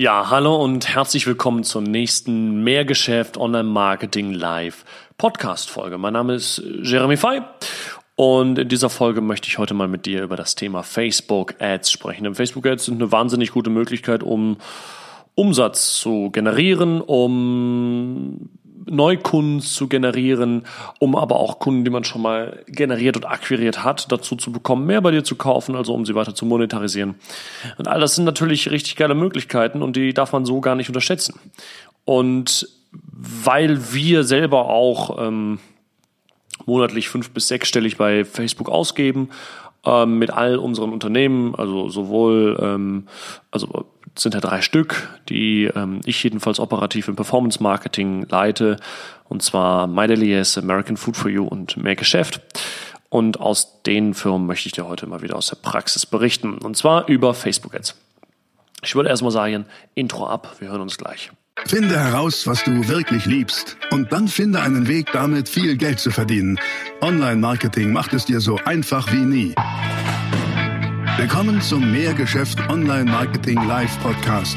Ja, hallo und herzlich willkommen zur nächsten Mehrgeschäft Online Marketing Live Podcast Folge. Mein Name ist Jeremy Fay und in dieser Folge möchte ich heute mal mit dir über das Thema Facebook Ads sprechen. Denn Facebook Ads sind eine wahnsinnig gute Möglichkeit, um Umsatz zu generieren, um Neukunden zu generieren, um aber auch Kunden, die man schon mal generiert und akquiriert hat, dazu zu bekommen, mehr bei dir zu kaufen, also um sie weiter zu monetarisieren. Und all das sind natürlich richtig geile Möglichkeiten und die darf man so gar nicht unterschätzen. Und weil wir selber auch ähm, monatlich fünf bis sechsstellig bei Facebook ausgeben, ähm, mit all unseren Unternehmen, also sowohl ähm, also sind ja drei Stück, die ähm, ich jedenfalls operativ im Performance Marketing leite, und zwar MyDailyS, American Food for You und Mehr Geschäft. Und aus den Firmen möchte ich dir heute mal wieder aus der Praxis berichten, und zwar über Facebook Ads. Ich würde erstmal sagen, Intro ab, wir hören uns gleich. Finde heraus, was du wirklich liebst und dann finde einen Weg, damit viel Geld zu verdienen. Online-Marketing macht es dir so einfach wie nie. Willkommen zum Mehrgeschäft Online Marketing Live Podcast.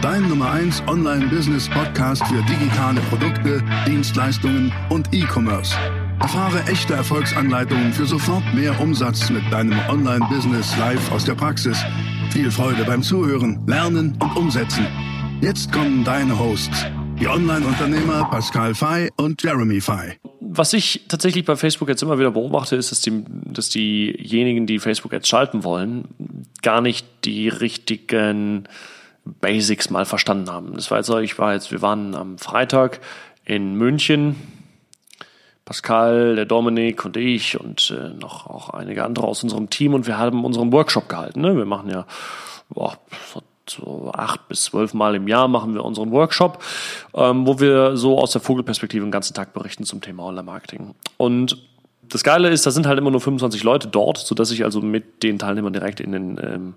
Dein Nummer 1 Online Business Podcast für digitale Produkte, Dienstleistungen und E-Commerce. Erfahre echte Erfolgsanleitungen für sofort mehr Umsatz mit deinem Online Business live aus der Praxis. Viel Freude beim Zuhören, Lernen und Umsetzen. Jetzt kommen deine Hosts, die Online-Unternehmer Pascal Fay und Jeremy Fay was ich tatsächlich bei Facebook jetzt immer wieder beobachte, ist, dass, die, dass diejenigen, die Facebook jetzt schalten wollen, gar nicht die richtigen Basics mal verstanden haben. Das war jetzt, ich war jetzt, wir waren am Freitag in München. Pascal, der Dominik und ich und äh, noch auch einige andere aus unserem Team und wir haben unseren Workshop gehalten. Ne? Wir machen ja boah, so acht bis zwölf Mal im Jahr machen wir unseren Workshop, ähm, wo wir so aus der Vogelperspektive den ganzen Tag berichten zum Thema Online-Marketing. Und das Geile ist, da sind halt immer nur 25 Leute dort, sodass ich also mit den Teilnehmern direkt in den ähm,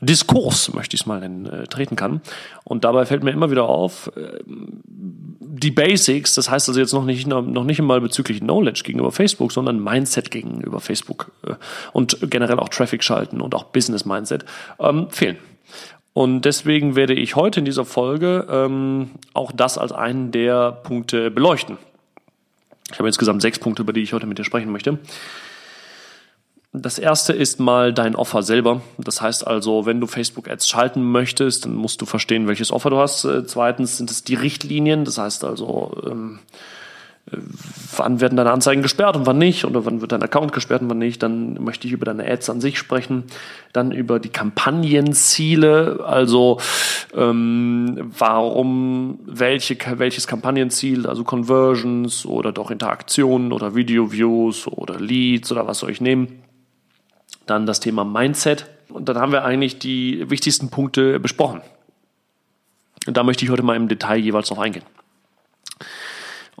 Diskurs, möchte ich es mal nennen, äh, treten kann. Und dabei fällt mir immer wieder auf, äh, die Basics, das heißt also jetzt noch nicht, noch nicht einmal bezüglich Knowledge gegenüber Facebook, sondern Mindset gegenüber Facebook äh, und generell auch Traffic schalten und auch Business Mindset, ähm, fehlen. Und deswegen werde ich heute in dieser Folge ähm, auch das als einen der Punkte beleuchten. Ich habe insgesamt sechs Punkte, über die ich heute mit dir sprechen möchte. Das erste ist mal dein Offer selber. Das heißt also, wenn du Facebook Ads schalten möchtest, dann musst du verstehen, welches Offer du hast. Äh, zweitens sind es die Richtlinien. Das heißt also, ähm, wann werden deine Anzeigen gesperrt und wann nicht? Oder wann wird dein Account gesperrt und wann nicht, dann möchte ich über deine Ads an sich sprechen, dann über die Kampagnenziele, also ähm, warum welche, welches Kampagnenziel, also Conversions oder doch Interaktionen oder Video-Views oder Leads oder was soll ich nehmen, dann das Thema Mindset. Und dann haben wir eigentlich die wichtigsten Punkte besprochen. Und da möchte ich heute mal im Detail jeweils drauf eingehen.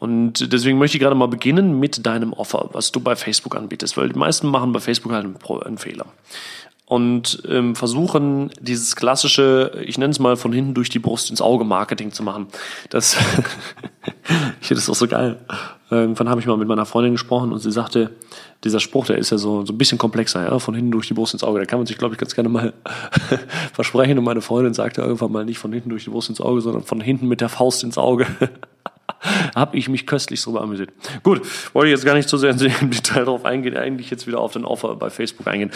Und deswegen möchte ich gerade mal beginnen mit deinem Offer, was du bei Facebook anbietest, weil die meisten machen bei Facebook halt einen, Fehler und ähm, versuchen dieses klassische, ich nenne es mal von hinten durch die Brust ins Auge Marketing zu machen. Das, ich finde das auch so geil. Irgendwann habe ich mal mit meiner Freundin gesprochen und sie sagte, dieser Spruch, der ist ja so, so ein bisschen komplexer, ja, von hinten durch die Brust ins Auge. Da kann man sich, glaube ich, ganz gerne mal versprechen. Und meine Freundin sagte irgendwann mal nicht von hinten durch die Brust ins Auge, sondern von hinten mit der Faust ins Auge. Habe ich mich köstlich drüber amüsiert. Gut, wollte ich jetzt gar nicht so sehr im Detail darauf eingehen, eigentlich jetzt wieder auf den Offer bei Facebook eingehen.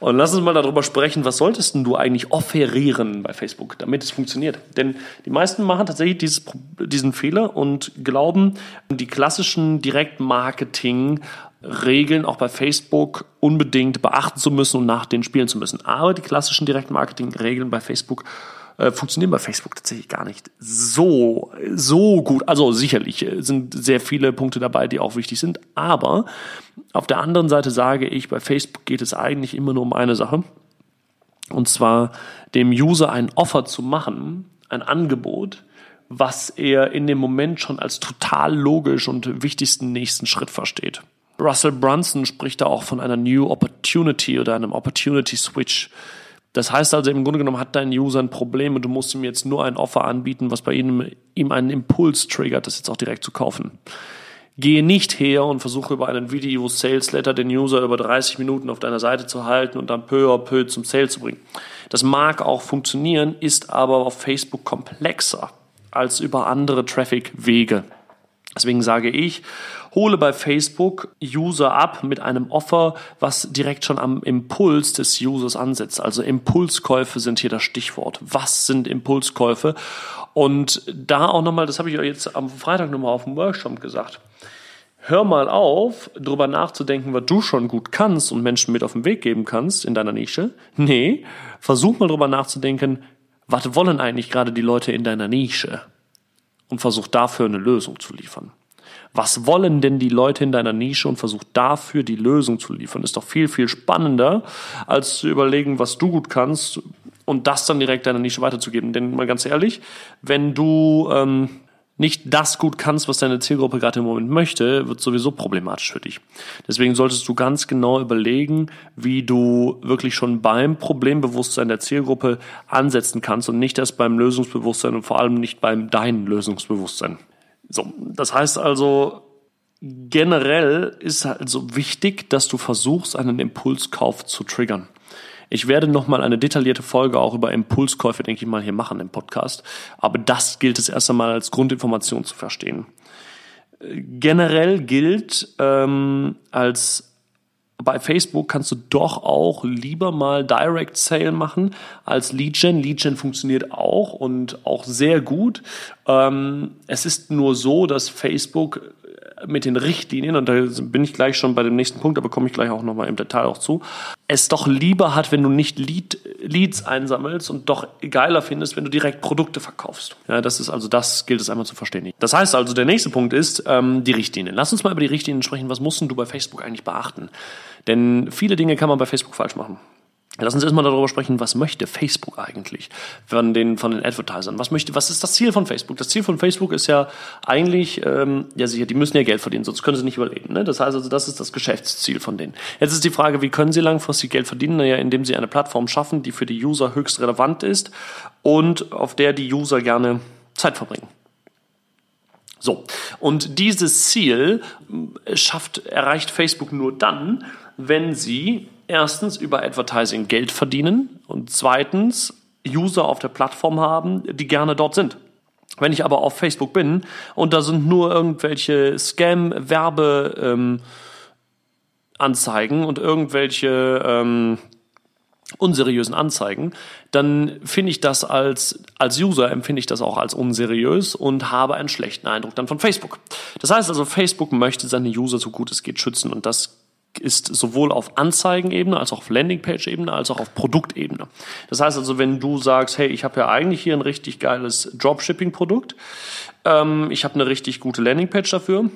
Und lass uns mal darüber sprechen, was solltest denn du eigentlich offerieren bei Facebook, damit es funktioniert? Denn die meisten machen tatsächlich dieses, diesen Fehler und glauben, die klassischen Direktmarketing Regeln auch bei Facebook unbedingt beachten zu müssen und nach denen spielen zu müssen. Aber die klassischen Direktmarketing-Regeln bei Facebook äh, funktionieren bei Facebook tatsächlich gar nicht so, so gut. Also sicherlich äh, sind sehr viele Punkte dabei, die auch wichtig sind. Aber auf der anderen Seite sage ich, bei Facebook geht es eigentlich immer nur um eine Sache. Und zwar dem User ein Offer zu machen, ein Angebot, was er in dem Moment schon als total logisch und wichtigsten nächsten Schritt versteht. Russell Brunson spricht da auch von einer New Opportunity oder einem Opportunity Switch. Das heißt also, im Grunde genommen hat dein User ein Problem und du musst ihm jetzt nur ein Offer anbieten, was bei ihm, ihm einen Impuls triggert, das jetzt auch direkt zu kaufen. Gehe nicht her und versuche über einen Video Sales Letter den User über 30 Minuten auf deiner Seite zu halten und dann peu à peu zum Sale zu bringen. Das mag auch funktionieren, ist aber auf Facebook komplexer als über andere Traffic-Wege. Deswegen sage ich, hole bei Facebook User ab mit einem Offer, was direkt schon am Impuls des Users ansetzt. Also Impulskäufe sind hier das Stichwort. Was sind Impulskäufe? Und da auch nochmal, das habe ich euch jetzt am Freitag nochmal auf dem Workshop gesagt. Hör mal auf, darüber nachzudenken, was du schon gut kannst und Menschen mit auf den Weg geben kannst in deiner Nische. Nee, versuch mal darüber nachzudenken, was wollen eigentlich gerade die Leute in deiner Nische? Und versuch dafür eine Lösung zu liefern. Was wollen denn die Leute in deiner Nische und versuch dafür die Lösung zu liefern? Ist doch viel, viel spannender, als zu überlegen, was du gut kannst und das dann direkt deiner Nische weiterzugeben. Denn mal ganz ehrlich, wenn du ähm, nicht das gut kannst, was deine Zielgruppe gerade im Moment möchte, wird sowieso problematisch für dich. Deswegen solltest du ganz genau überlegen, wie du wirklich schon beim Problembewusstsein der Zielgruppe ansetzen kannst und nicht erst beim Lösungsbewusstsein und vor allem nicht beim deinen Lösungsbewusstsein. So, das heißt also, generell ist halt so wichtig, dass du versuchst, einen Impulskauf zu triggern. Ich werde nochmal eine detaillierte Folge auch über Impulskäufe, denke ich mal, hier machen im Podcast. Aber das gilt es erst einmal als Grundinformation zu verstehen. Generell gilt ähm, als bei Facebook kannst du doch auch lieber mal Direct Sale machen als Lead Gen. Lead Gen funktioniert auch und auch sehr gut. Ähm, es ist nur so, dass Facebook mit den Richtlinien, und da bin ich gleich schon bei dem nächsten Punkt, aber komme ich gleich auch nochmal im Detail auch zu, es doch lieber hat, wenn du nicht Lead, Leads einsammelst und doch geiler findest, wenn du direkt Produkte verkaufst. Ja, das ist also, das gilt es einmal zu verstehen. Das heißt also, der nächste Punkt ist ähm, die Richtlinien. Lass uns mal über die Richtlinien sprechen. Was musst du bei Facebook eigentlich beachten? Denn viele Dinge kann man bei Facebook falsch machen. Lass uns erstmal darüber sprechen, was möchte Facebook eigentlich von den, von den Advertisern? Was möchte, was ist das Ziel von Facebook? Das Ziel von Facebook ist ja eigentlich, ähm, ja sicher, die müssen ja Geld verdienen, sonst können sie nicht überleben. Ne? Das heißt also, das ist das Geschäftsziel von denen. Jetzt ist die Frage, wie können sie langfristig Geld verdienen? Naja, indem sie eine Plattform schaffen, die für die User höchst relevant ist und auf der die User gerne Zeit verbringen. So. Und dieses Ziel schafft, erreicht Facebook nur dann, wenn sie erstens über Advertising Geld verdienen und zweitens User auf der Plattform haben, die gerne dort sind. Wenn ich aber auf Facebook bin und da sind nur irgendwelche Scam-Werbe Anzeigen und irgendwelche ähm, unseriösen Anzeigen, dann finde ich das als, als User empfinde ich das auch als unseriös und habe einen schlechten Eindruck dann von Facebook. Das heißt also, Facebook möchte seine User so gut es geht schützen und das ist sowohl auf Anzeigenebene als auch auf Landingpage-Ebene als auch auf Produktebene. Das heißt also, wenn du sagst, hey, ich habe ja eigentlich hier ein richtig geiles Dropshipping-Produkt, ähm, ich habe eine richtig gute Landingpage dafür,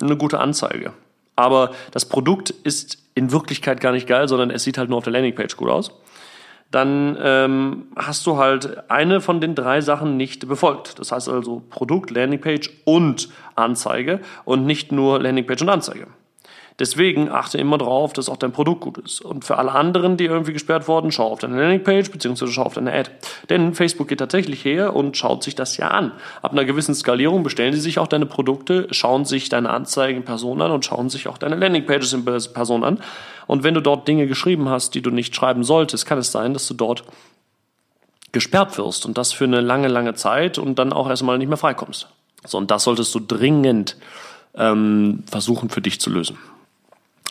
eine gute Anzeige. Aber das Produkt ist in Wirklichkeit gar nicht geil, sondern es sieht halt nur auf der Landingpage gut aus. Dann ähm, hast du halt eine von den drei Sachen nicht befolgt. Das heißt also Produkt, Landingpage und Anzeige und nicht nur Landingpage und Anzeige. Deswegen achte immer drauf, dass auch dein Produkt gut ist. Und für alle anderen, die irgendwie gesperrt wurden, schau auf deine Landingpage bzw. schau auf deine Ad. Denn Facebook geht tatsächlich her und schaut sich das ja an. Ab einer gewissen Skalierung bestellen sie sich auch deine Produkte, schauen sich deine Anzeigen in Person an und schauen sich auch deine Landingpages in Person an. Und wenn du dort Dinge geschrieben hast, die du nicht schreiben solltest, kann es sein, dass du dort gesperrt wirst und das für eine lange, lange Zeit und dann auch erstmal nicht mehr freikommst. So, und das solltest du dringend ähm, versuchen für dich zu lösen.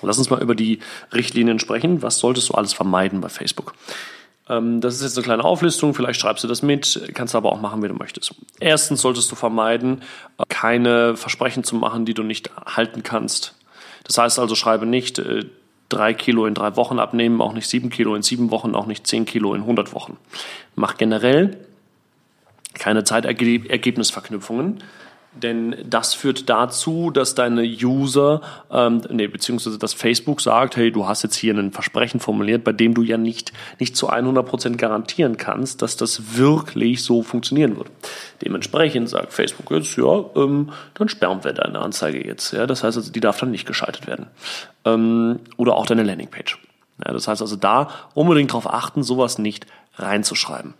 Lass uns mal über die Richtlinien sprechen. Was solltest du alles vermeiden bei Facebook? Ähm, das ist jetzt eine kleine Auflistung, vielleicht schreibst du das mit, kannst aber auch machen, wie du möchtest. Erstens solltest du vermeiden, keine Versprechen zu machen, die du nicht halten kannst. Das heißt also, schreibe nicht äh, drei Kilo in drei Wochen abnehmen, auch nicht sieben Kilo in sieben Wochen, auch nicht zehn Kilo in 100 Wochen. Mach generell keine Zeitergebnisverknüpfungen, denn das führt dazu, dass deine User, ähm, nee, beziehungsweise dass Facebook sagt, hey, du hast jetzt hier ein Versprechen formuliert, bei dem du ja nicht, nicht zu 100 Prozent garantieren kannst, dass das wirklich so funktionieren wird. Dementsprechend sagt Facebook jetzt, ja, ähm, dann sperren wir deine Anzeige jetzt. Ja, das heißt also, die darf dann nicht geschaltet werden. Ähm, oder auch deine Landingpage. Ja, das heißt also, da unbedingt darauf achten, sowas nicht reinzuschreiben.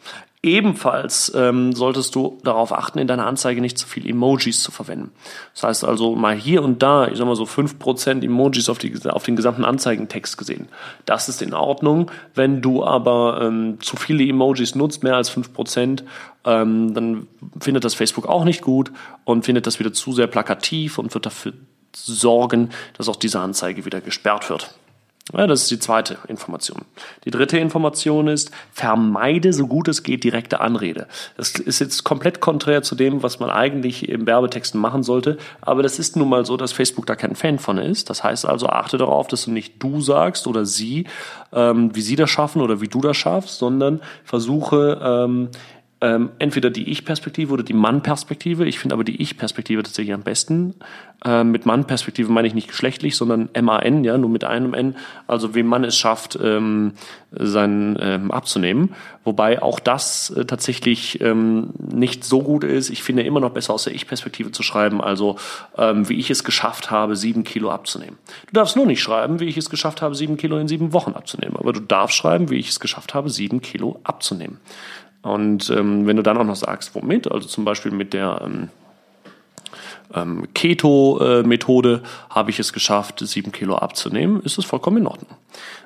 Ebenfalls ähm, solltest du darauf achten, in deiner Anzeige nicht zu viel Emojis zu verwenden. Das heißt also mal hier und da, ich sag mal so fünf Prozent Emojis auf, die, auf den gesamten Anzeigentext gesehen. Das ist in Ordnung. Wenn du aber ähm, zu viele Emojis nutzt, mehr als fünf Prozent, ähm, dann findet das Facebook auch nicht gut und findet das wieder zu sehr plakativ und wird dafür sorgen, dass auch diese Anzeige wieder gesperrt wird. Ja, das ist die zweite Information. Die dritte Information ist, vermeide so gut es geht direkte Anrede. Das ist jetzt komplett konträr zu dem, was man eigentlich im Werbetexten machen sollte. Aber das ist nun mal so, dass Facebook da kein Fan von ist. Das heißt also, achte darauf, dass du nicht du sagst oder sie, ähm, wie sie das schaffen oder wie du das schaffst, sondern versuche, ähm, ähm, entweder die Ich-Perspektive oder die Mann-Perspektive. Ich finde aber die Ich-Perspektive tatsächlich am besten. Ähm, mit Mann-Perspektive meine ich nicht geschlechtlich, sondern M-A-N, ja, nur mit einem N. Also wie man es schafft, ähm, sein ähm, abzunehmen. Wobei auch das äh, tatsächlich ähm, nicht so gut ist. Ich finde immer noch besser aus der Ich-Perspektive zu schreiben. Also ähm, wie ich es geschafft habe, sieben Kilo abzunehmen. Du darfst nur nicht schreiben, wie ich es geschafft habe, sieben Kilo in sieben Wochen abzunehmen. Aber du darfst schreiben, wie ich es geschafft habe, sieben Kilo abzunehmen. Und ähm, wenn du dann auch noch sagst, womit, also zum Beispiel mit der ähm, ähm, Keto-Methode habe ich es geschafft, sieben Kilo abzunehmen, ist es vollkommen in Ordnung.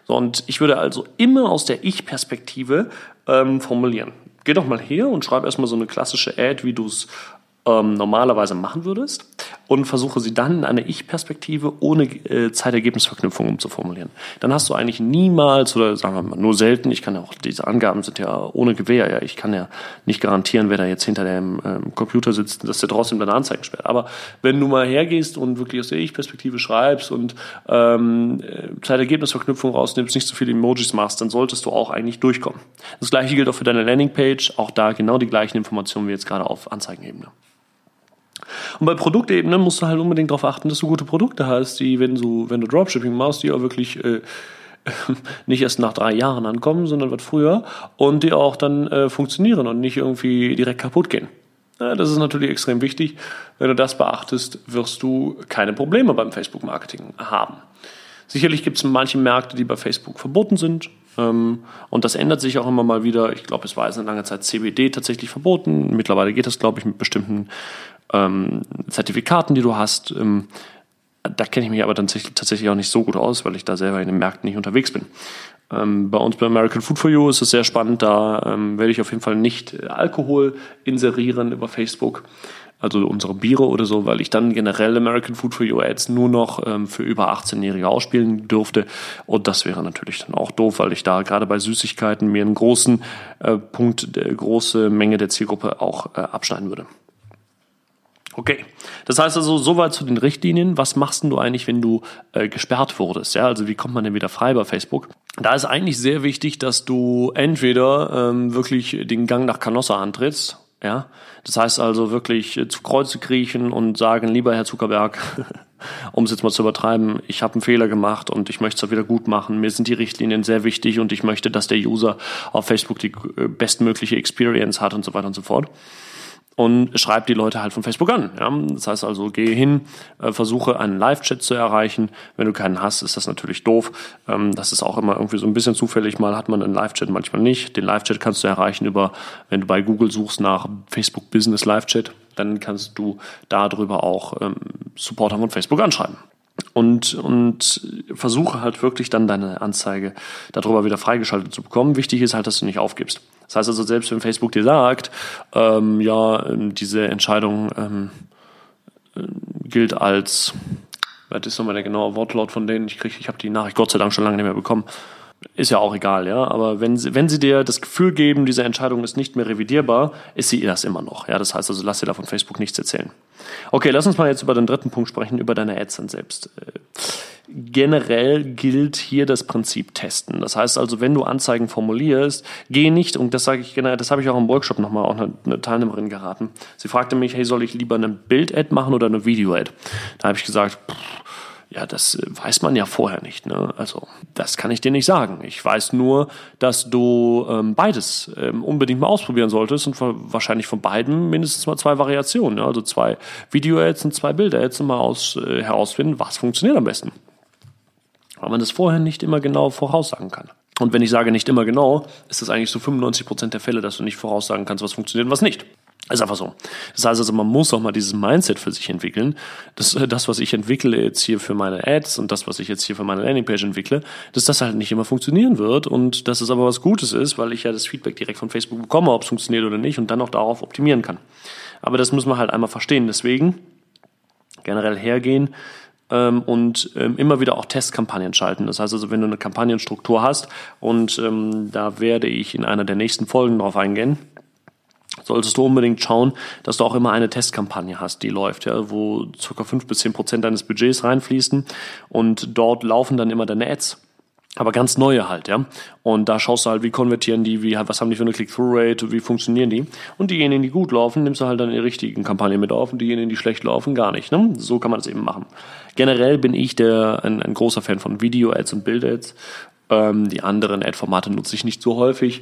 So, und ich würde also immer aus der Ich-Perspektive ähm, formulieren. Geh doch mal her und schreib erstmal so eine klassische Ad, wie du es ähm, normalerweise machen würdest und versuche sie dann in einer Ich-Perspektive ohne äh, Zeitergebnisverknüpfung umzuformulieren. Dann hast du eigentlich niemals oder sagen wir mal nur selten, ich kann ja auch, diese Angaben sind ja ohne Gewähr, ja, ich kann ja nicht garantieren, wer da jetzt hinter dem ähm, Computer sitzt, dass der trotzdem deine Anzeigen sperrt. Aber wenn du mal hergehst und wirklich aus der Ich-Perspektive schreibst und ähm, Zeitergebnisverknüpfung rausnimmst, nicht so viele Emojis machst, dann solltest du auch eigentlich durchkommen. Das gleiche gilt auch für deine Landingpage, auch da genau die gleichen Informationen wie jetzt gerade auf Anzeigenebene. Und bei Produktebene musst du halt unbedingt darauf achten, dass du gute Produkte hast, die, wenn du, wenn du Dropshipping machst, die auch wirklich äh, nicht erst nach drei Jahren ankommen, sondern was früher und die auch dann äh, funktionieren und nicht irgendwie direkt kaputt gehen. Ja, das ist natürlich extrem wichtig. Wenn du das beachtest, wirst du keine Probleme beim Facebook-Marketing haben. Sicherlich gibt es manche Märkte, die bei Facebook verboten sind. Ähm, und das ändert sich auch immer mal wieder. Ich glaube, es war jetzt eine lange Zeit CBD tatsächlich verboten. Mittlerweile geht das, glaube ich, mit bestimmten ähm, Zertifikaten, die du hast. Ähm, da kenne ich mich aber dann tatsächlich auch nicht so gut aus, weil ich da selber in den Märkten nicht unterwegs bin. Ähm, bei uns bei American Food for You ist es sehr spannend. Da ähm, werde ich auf jeden Fall nicht Alkohol inserieren über Facebook, also unsere Biere oder so, weil ich dann generell American Food for You Ads nur noch ähm, für über 18-Jährige ausspielen dürfte. Und das wäre natürlich dann auch doof, weil ich da gerade bei Süßigkeiten mir einen großen äh, Punkt, äh, große Menge der Zielgruppe auch äh, abschneiden würde. Okay, das heißt also soweit zu den Richtlinien. Was machst denn du eigentlich, wenn du äh, gesperrt wurdest? Ja, also wie kommt man denn wieder frei bei Facebook? Da ist eigentlich sehr wichtig, dass du entweder ähm, wirklich den Gang nach Canossa antrittst. Ja, das heißt also wirklich äh, zu Kreuze kriechen und sagen, lieber Herr Zuckerberg, um es jetzt mal zu übertreiben, ich habe einen Fehler gemacht und ich möchte es auch wieder gut machen. Mir sind die Richtlinien sehr wichtig und ich möchte, dass der User auf Facebook die äh, bestmögliche Experience hat und so weiter und so fort und schreib die Leute halt von Facebook an. Ja? Das heißt also, gehe hin, äh, versuche einen Live-Chat zu erreichen. Wenn du keinen hast, ist das natürlich doof. Ähm, das ist auch immer irgendwie so ein bisschen zufällig. Mal hat man einen Live-Chat, manchmal nicht. Den Live-Chat kannst du erreichen über, wenn du bei Google suchst nach Facebook Business Live-Chat, dann kannst du darüber auch ähm, Supporter von Facebook anschreiben und, und versuche halt wirklich dann deine Anzeige darüber wieder freigeschaltet zu bekommen. Wichtig ist halt, dass du nicht aufgibst. Das heißt also, selbst wenn Facebook dir sagt, ähm, ja, diese Entscheidung ähm, gilt als, was ist nochmal der genaue Wortlaut von denen? Ich ich habe die Nachricht Gott sei Dank schon lange nicht mehr bekommen. Ist ja auch egal, ja. Aber wenn sie, wenn sie dir das Gefühl geben, diese Entscheidung ist nicht mehr revidierbar, ist sie das immer noch. Ja, das heißt also, lass dir da von Facebook nichts erzählen. Okay, lass uns mal jetzt über den dritten Punkt sprechen, über deine Ads dann selbst. Generell gilt hier das Prinzip testen. Das heißt also, wenn du Anzeigen formulierst, geh nicht, und das sage ich generell, das habe ich auch im Workshop nochmal auch eine, eine Teilnehmerin geraten. Sie fragte mich, hey, soll ich lieber eine Bild-Ad machen oder eine Video-Ad? Da habe ich gesagt, pff, ja, das äh, weiß man ja vorher nicht. Ne? Also das kann ich dir nicht sagen. Ich weiß nur, dass du ähm, beides ähm, unbedingt mal ausprobieren solltest und wahrscheinlich von beiden mindestens mal zwei Variationen. Ne? Also zwei Video-Ads und zwei Bilder-Ads mal aus, äh, herausfinden, was funktioniert am besten. Weil man das vorher nicht immer genau voraussagen kann. Und wenn ich sage nicht immer genau, ist das eigentlich so 95 Prozent der Fälle, dass du nicht voraussagen kannst, was funktioniert und was nicht. Ist einfach so. Das heißt also, man muss auch mal dieses Mindset für sich entwickeln. Das, äh, das, was ich entwickle jetzt hier für meine Ads und das, was ich jetzt hier für meine Landingpage entwickle, dass das halt nicht immer funktionieren wird und dass es aber was Gutes ist, weil ich ja das Feedback direkt von Facebook bekomme, ob es funktioniert oder nicht und dann auch darauf optimieren kann. Aber das muss man halt einmal verstehen. Deswegen generell hergehen, ähm, und ähm, immer wieder auch Testkampagnen schalten. Das heißt also, wenn du eine Kampagnenstruktur hast und ähm, da werde ich in einer der nächsten Folgen drauf eingehen, solltest du unbedingt schauen, dass du auch immer eine Testkampagne hast, die läuft, ja, wo ca. fünf bis zehn Prozent deines Budgets reinfließen und dort laufen dann immer deine Ads. Aber ganz neue halt, ja. Und da schaust du halt, wie konvertieren die, wie, was haben die für eine Click-Through-Rate, wie funktionieren die. Und diejenigen, die gut laufen, nimmst du halt dann in die richtigen Kampagnen mit auf und diejenigen, die schlecht laufen, gar nicht. Ne? So kann man das eben machen. Generell bin ich der, ein, ein großer Fan von Video-Ads und Bild-Ads. Ähm, die anderen Ad-Formate nutze ich nicht so häufig.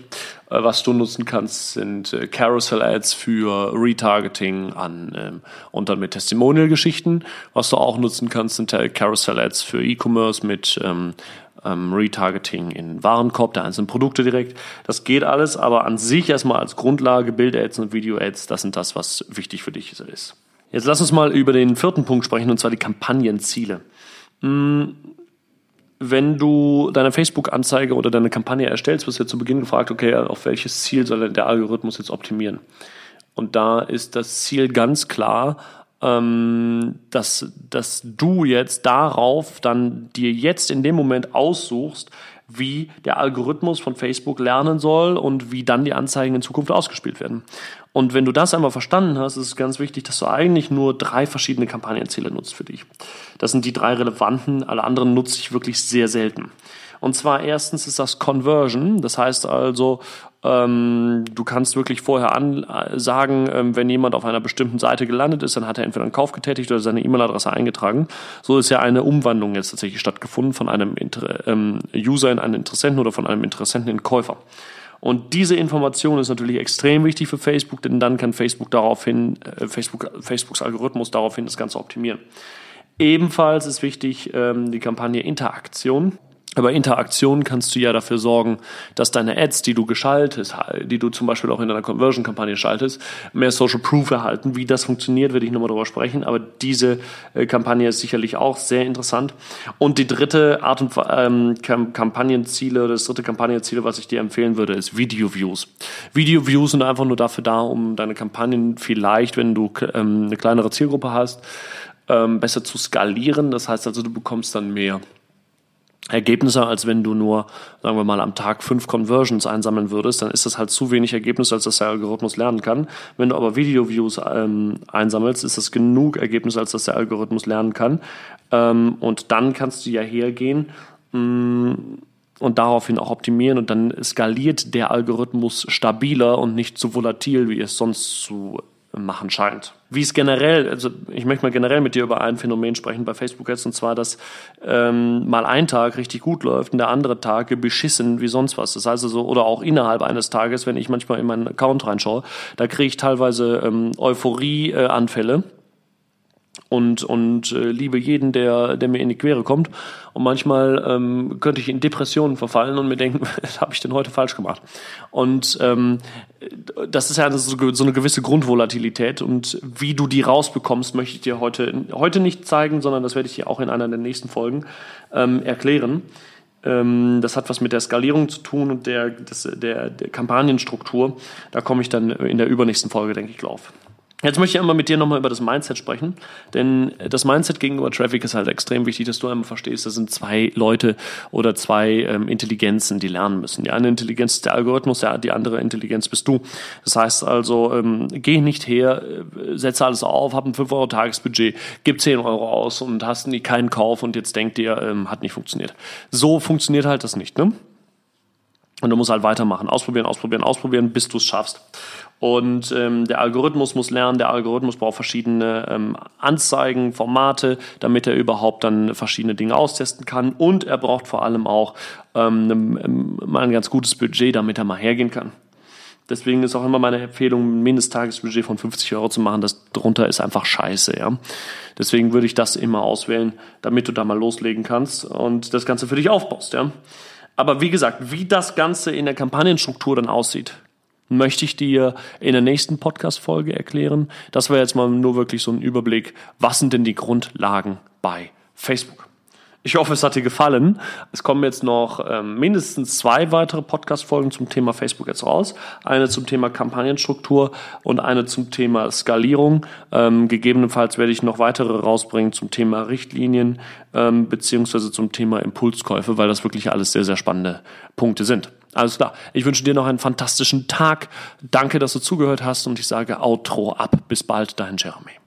Äh, was du nutzen kannst, sind äh, Carousel-Ads für Retargeting an ähm, und dann mit Testimonial-Geschichten. Was du auch nutzen kannst, sind äh, Carousel-Ads für E-Commerce mit ähm, ähm, Retargeting in Warenkorb der einzelnen Produkte direkt. Das geht alles, aber an sich erstmal als Grundlage Bild-Ads und Video-Ads, das sind das, was wichtig für dich ist. Jetzt lass uns mal über den vierten Punkt sprechen, und zwar die Kampagnenziele. Hm, wenn du deine Facebook-Anzeige oder deine Kampagne erstellst, wirst du ja zu Beginn gefragt, okay, auf welches Ziel soll der Algorithmus jetzt optimieren? Und da ist das Ziel ganz klar, ähm, dass, dass du jetzt darauf dann dir jetzt in dem Moment aussuchst, wie der Algorithmus von Facebook lernen soll und wie dann die Anzeigen in Zukunft ausgespielt werden. Und wenn du das einmal verstanden hast, ist es ganz wichtig, dass du eigentlich nur drei verschiedene Kampagnenziele nutzt für dich. Das sind die drei relevanten, alle anderen nutze ich wirklich sehr selten. Und zwar erstens ist das Conversion, das heißt also, ähm, du kannst wirklich vorher äh, sagen, ähm, wenn jemand auf einer bestimmten Seite gelandet ist, dann hat er entweder einen Kauf getätigt oder seine E-Mail-Adresse eingetragen. So ist ja eine Umwandlung jetzt tatsächlich stattgefunden von einem Inter ähm, User in einen Interessenten oder von einem Interessenten in Käufer. Und diese Information ist natürlich extrem wichtig für Facebook, denn dann kann Facebook daraufhin, äh, Facebook, Facebooks Algorithmus daraufhin das Ganze optimieren. Ebenfalls ist wichtig ähm, die Kampagne Interaktion. Über Interaktion kannst du ja dafür sorgen, dass deine Ads, die du geschaltest, die du zum Beispiel auch in deiner Conversion-Kampagne schaltest, mehr Social Proof erhalten. Wie das funktioniert, werde ich nochmal darüber sprechen. Aber diese äh, Kampagne ist sicherlich auch sehr interessant. Und die dritte Art und ähm, Kampagnenziele, das dritte Kampagnenziele, was ich dir empfehlen würde, ist Video-Views. Video-Views sind einfach nur dafür da, um deine Kampagnen vielleicht, wenn du ähm, eine kleinere Zielgruppe hast, ähm, besser zu skalieren. Das heißt also, du bekommst dann mehr Ergebnisse, als wenn du nur, sagen wir mal, am Tag fünf Conversions einsammeln würdest, dann ist das halt zu wenig Ergebnis, als dass der Algorithmus lernen kann. Wenn du aber Video-Views ähm, einsammelst, ist das genug Ergebnis, als dass der Algorithmus lernen kann. Ähm, und dann kannst du ja hergehen mh, mm, und daraufhin auch optimieren und dann skaliert der Algorithmus stabiler und nicht so volatil, wie es sonst zu machen scheint. Wie es generell, also ich möchte mal generell mit dir über ein Phänomen sprechen bei Facebook jetzt, und zwar, dass ähm, mal ein Tag richtig gut läuft und der andere Tag beschissen wie sonst was. Das heißt also, oder auch innerhalb eines Tages, wenn ich manchmal in meinen Account reinschaue, da kriege ich teilweise ähm, Euphorie-Anfälle. Äh, und, und äh, liebe jeden, der, der mir in die Quere kommt. Und manchmal ähm, könnte ich in Depressionen verfallen und mir denken, was habe ich denn heute falsch gemacht? Und ähm, das ist ja so, so eine gewisse Grundvolatilität. Und wie du die rausbekommst, möchte ich dir heute, heute nicht zeigen, sondern das werde ich dir auch in einer der nächsten Folgen ähm, erklären. Ähm, das hat was mit der Skalierung zu tun und der, der, der Kampagnenstruktur. Da komme ich dann in der übernächsten Folge, denke ich, drauf. Jetzt möchte ich einmal mit dir nochmal über das Mindset sprechen, denn das Mindset gegenüber Traffic ist halt extrem wichtig, dass du einmal verstehst, das sind zwei Leute oder zwei ähm, Intelligenzen, die lernen müssen. Die eine Intelligenz ist der Algorithmus, die andere Intelligenz bist du. Das heißt also, ähm, geh nicht her, äh, setze alles auf, hab ein 5 Euro Tagesbudget, gib 10 Euro aus und hast nie keinen Kauf und jetzt denk dir, ähm, hat nicht funktioniert. So funktioniert halt das nicht, ne? Und du musst halt weitermachen, ausprobieren, ausprobieren, ausprobieren, bis du es schaffst. Und ähm, der Algorithmus muss lernen, der Algorithmus braucht verschiedene ähm, Anzeigen, Formate, damit er überhaupt dann verschiedene Dinge austesten kann. Und er braucht vor allem auch ähm, ne, ähm, mal ein ganz gutes Budget, damit er mal hergehen kann. Deswegen ist auch immer meine Empfehlung, ein Mindesttagesbudget von 50 Euro zu machen. Das drunter ist einfach scheiße, ja. Deswegen würde ich das immer auswählen, damit du da mal loslegen kannst und das Ganze für dich aufbaust, ja. Aber wie gesagt, wie das Ganze in der Kampagnenstruktur dann aussieht, möchte ich dir in der nächsten Podcast-Folge erklären. Das war jetzt mal nur wirklich so ein Überblick. Was sind denn die Grundlagen bei Facebook? Ich hoffe, es hat dir gefallen. Es kommen jetzt noch ähm, mindestens zwei weitere Podcast-Folgen zum Thema Facebook jetzt raus. Eine zum Thema Kampagnenstruktur und eine zum Thema Skalierung. Ähm, gegebenenfalls werde ich noch weitere rausbringen zum Thema Richtlinien ähm, beziehungsweise zum Thema Impulskäufe, weil das wirklich alles sehr, sehr spannende Punkte sind. Alles klar. Ich wünsche dir noch einen fantastischen Tag. Danke, dass du zugehört hast und ich sage Outro ab. Bis bald, dein Jeremy.